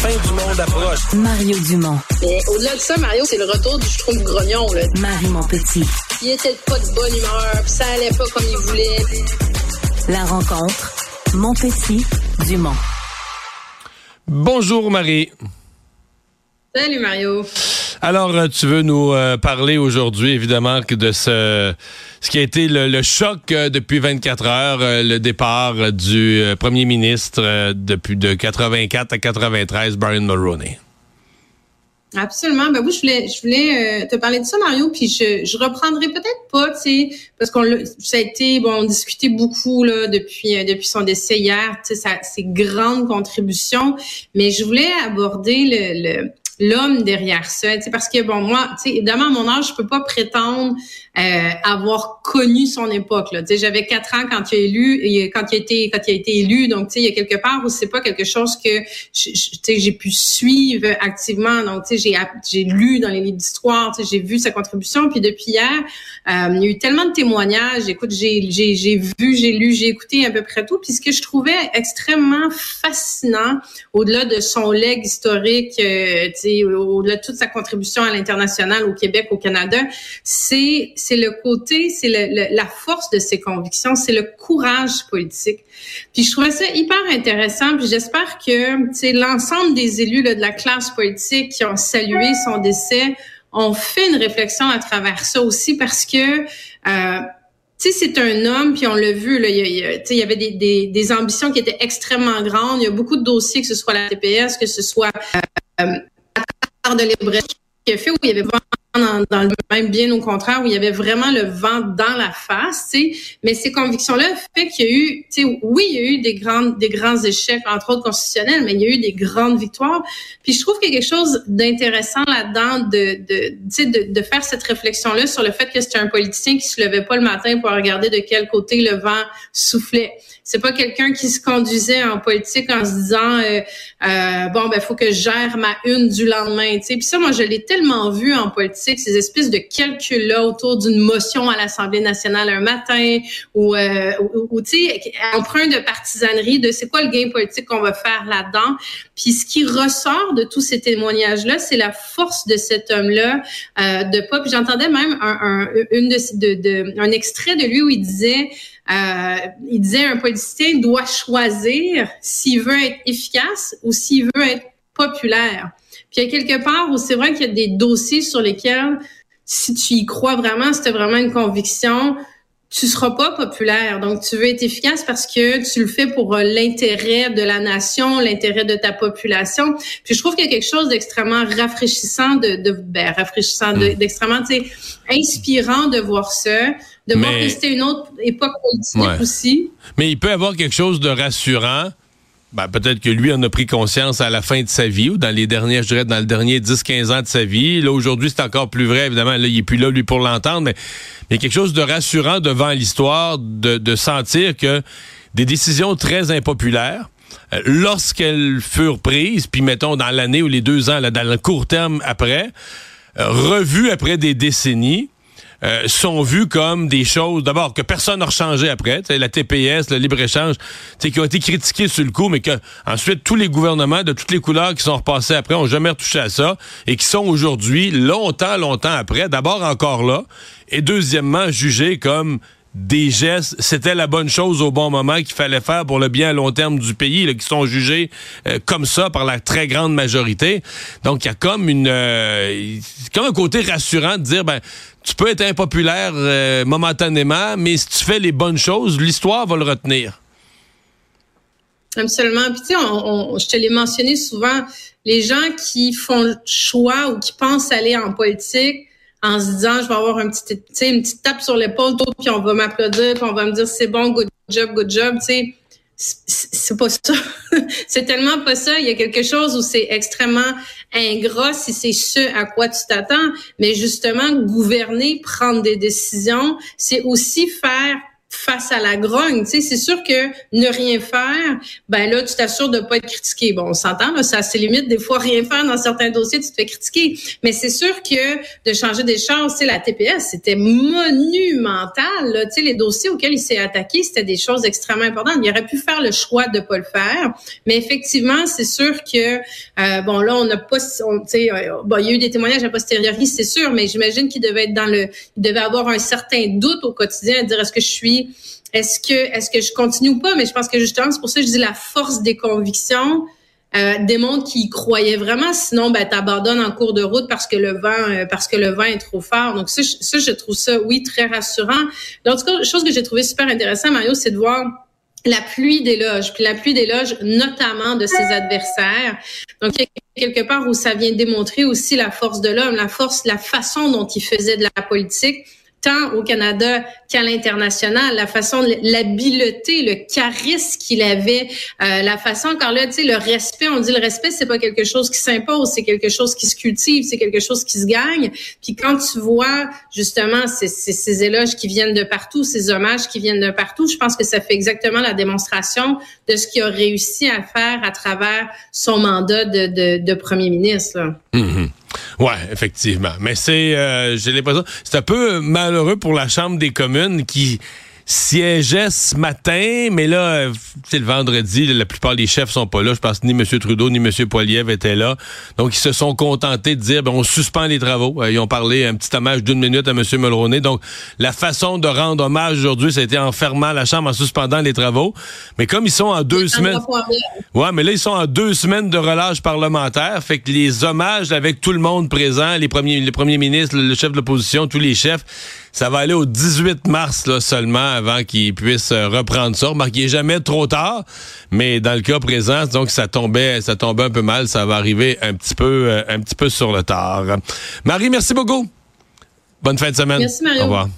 fin du monde approche. Mario Dumont. Mais au-delà de ça, Mario, c'est le retour du trouve grognon. Là. Marie Montpetit. Il était pas de bonne humeur, puis ça allait pas comme il voulait. La rencontre. Montpetit. Dumont. Bonjour Marie. Salut Mario. Alors, euh, tu veux nous euh, parler aujourd'hui, évidemment, de ce, ce qui a été le, choc euh, depuis 24 heures, le départ du premier ministre depuis de 84 à 93, Brian Mulroney. Absolument. Ben oui, je voulais, je voulais te parler de ça, Mario, puis je, je reprendrai peut-être pas, tu sais, parce qu'on ça a été, bon, on discutait beaucoup là depuis depuis son décès hier, tu sais, ses grandes contributions, mais je voulais aborder le, le l'homme derrière ça. Parce que bon, moi, évidemment, à mon âge, je peux pas prétendre euh, avoir connu son époque. Là. J'avais quatre ans quand il a élu, quand il a été, quand il a été élu. Donc, il y a quelque part où c'est pas quelque chose que j'ai pu suivre activement. Donc, j'ai j'ai lu dans les livres d'histoire, j'ai vu sa contribution. Puis depuis hier, euh, il y a eu tellement de témoignages. Écoute, j'ai j'ai vu, j'ai lu, j'ai écouté à peu près tout. Puis ce que je trouvais extrêmement fascinant, au-delà de son leg historique, euh, au-delà de toute sa contribution à l'international, au Québec, au Canada, c'est c'est le côté, c'est la force de ses convictions, c'est le courage politique. Puis je trouvais ça hyper intéressant. Puis j'espère que c'est l'ensemble des élus là, de la classe politique qui ont salué son décès ont fait une réflexion à travers ça aussi parce que euh, tu sais, c'est un homme, puis on l'a vu, là, il a, il y avait des, des, des, ambitions qui étaient extrêmement grandes. Il y a beaucoup de dossiers, que ce soit la TPS, que ce soit euh, de fait où il y avait dans, dans, le même bien au contraire où il y avait vraiment le vent dans la face, tu sais. Mais ces convictions-là fait qu'il y a eu, tu sais, oui, il y a eu des grandes, des grands échecs, entre autres constitutionnels, mais il y a eu des grandes victoires. Puis je trouve qu'il y a quelque chose d'intéressant là-dedans de, de, tu sais, de, de, faire cette réflexion-là sur le fait que c'était un politicien qui se levait pas le matin pour regarder de quel côté le vent soufflait. C'est pas quelqu'un qui se conduisait en politique en se disant, euh, euh, bon, ben, faut que je gère ma une du lendemain, tu sais. Puis ça, moi, je l'ai tellement vu en politique ces espèces de calculs-là autour d'une motion à l'Assemblée nationale un matin ou, euh, tu sais, emprunt de partisanerie de c'est quoi le gain politique qu'on va faire là-dedans. Puis ce qui ressort de tous ces témoignages-là, c'est la force de cet homme-là euh, de pas. Puis j'entendais même un, un, un extrait de lui où il disait euh, il disait un politicien doit choisir s'il veut être efficace ou s'il veut être populaire. Puis il y a quelque part où c'est vrai qu'il y a des dossiers sur lesquels, si tu y crois vraiment, c'était vraiment une conviction, tu seras pas populaire. Donc, tu veux être efficace parce que tu le fais pour euh, l'intérêt de la nation, l'intérêt de ta population. Puis, je trouve qu'il y a quelque chose d'extrêmement rafraîchissant, de, de ben, rafraîchissant, mm. d'extrêmement, inspirant de voir ça, de voir que c'était une autre époque politique aussi. Mais il peut y avoir quelque chose de rassurant ben, peut-être que lui en a pris conscience à la fin de sa vie ou dans les derniers, je dirais, dans le dernier 10-15 ans de sa vie. Là, aujourd'hui, c'est encore plus vrai, évidemment. Là, il est plus là, lui, pour l'entendre, mais il y a quelque chose de rassurant devant l'histoire de, de sentir que des décisions très impopulaires, euh, lorsqu'elles furent prises, puis mettons dans l'année ou les deux ans, là, dans le court terme après, euh, revues après des décennies, euh, sont vus comme des choses, d'abord, que personne n'a changé après. La TPS, le libre-échange, qui ont été critiqués sur le coup, mais que ensuite tous les gouvernements de toutes les couleurs qui sont repassés après ont jamais retouché à ça et qui sont aujourd'hui, longtemps, longtemps après, d'abord encore là, et deuxièmement jugés comme des gestes, c'était la bonne chose au bon moment qu'il fallait faire pour le bien à long terme du pays, là, qui sont jugés euh, comme ça par la très grande majorité. Donc, il y a comme une, euh, comme un côté rassurant de dire, ben, tu peux être impopulaire euh, momentanément, mais si tu fais les bonnes choses, l'histoire va le retenir. Absolument. Puis tu sais, je te l'ai mentionné souvent, les gens qui font le choix ou qui pensent aller en politique en se disant je vais avoir un petit, une petite tape sur l'épaule, puis on va m'applaudir, puis on va me dire c'est bon, good job, good job, tu sais. C'est pas ça. c'est tellement pas ça. Il y a quelque chose où c'est extrêmement ingrat si c'est ce à quoi tu t'attends. Mais justement, gouverner, prendre des décisions, c'est aussi faire face à la grogne. Tu sais, c'est sûr que ne rien faire, ben là, tu t'assures de pas être critiqué. Bon, on s'entend, là, ça a ses limites. Des fois, rien faire dans certains dossiers, tu te fais critiquer. Mais c'est sûr que de changer des choses, c'est la TPS, c'était monumental. Là. Tu sais, les dossiers auxquels il s'est attaqué, c'était des choses extrêmement importantes. Il aurait pu faire le choix de pas le faire. Mais effectivement, c'est sûr que, euh, bon, là, on n'a pas, tu sais, euh, bon, il y a eu des témoignages a posteriori, c'est sûr, mais j'imagine qu'il devait être dans le, il devait avoir un certain doute au quotidien à dire est-ce que je suis est-ce que est-ce que je continue ou pas? Mais je pense que justement c'est pour ça que je dis la force des convictions. Euh, démontre qu'il croyait vraiment, sinon ben t'abandonnes en cours de route parce que le vent euh, parce que le vent est trop fort. Donc ça, ça je trouve ça oui très rassurant. L'autre chose que j'ai trouvé super intéressant Mario, c'est de voir la pluie d'éloges, puis la pluie d'éloges notamment de ses adversaires. Donc quelque part où ça vient démontrer aussi la force de l'homme, la force, la façon dont il faisait de la politique tant au Canada qu'à l'international, la façon, l'habileté, le charisme qu'il avait, euh, la façon, encore là, tu sais, le respect, on dit le respect, c'est pas quelque chose qui s'impose, c'est quelque chose qui se cultive, c'est quelque chose qui se gagne. Puis quand tu vois justement ces, ces, éloges qui viennent de partout, ces hommages qui viennent de partout, je pense que ça fait exactement la démonstration de ce qu'il a réussi à faire à travers son mandat de, de, de premier ministre. Là. Mm-hmm. Ouais, effectivement. Mais c'est, euh, j'ai l'impression, c'est un peu malheureux pour la Chambre des communes qui siégeait ce matin, mais là, c'est le vendredi, la plupart des chefs sont pas là. Je pense que ni M. Trudeau ni M. Poiliev étaient là. Donc, ils se sont contentés de dire, ben, on suspend les travaux. Euh, ils ont parlé un petit hommage d'une minute à M. Mulroney. Donc, la façon de rendre hommage aujourd'hui, ça a été en fermant la Chambre, en suspendant les travaux. Mais comme ils sont en deux semaines... Ouais, mais là, ils sont en deux semaines de relâche parlementaire. Fait que les hommages avec tout le monde présent, les premiers, les premiers ministres, le chef de l'opposition, tous les chefs, ça va aller au 18 mars là, seulement avant qu'il puisse euh, reprendre ça. Remarque, il n'est jamais trop tard, mais dans le cas présent, donc ça tombait, ça tombait un peu mal. Ça va arriver un petit peu, euh, un petit peu sur le tard. Marie, merci beaucoup. Bonne fin de semaine. Merci Mario. Au revoir.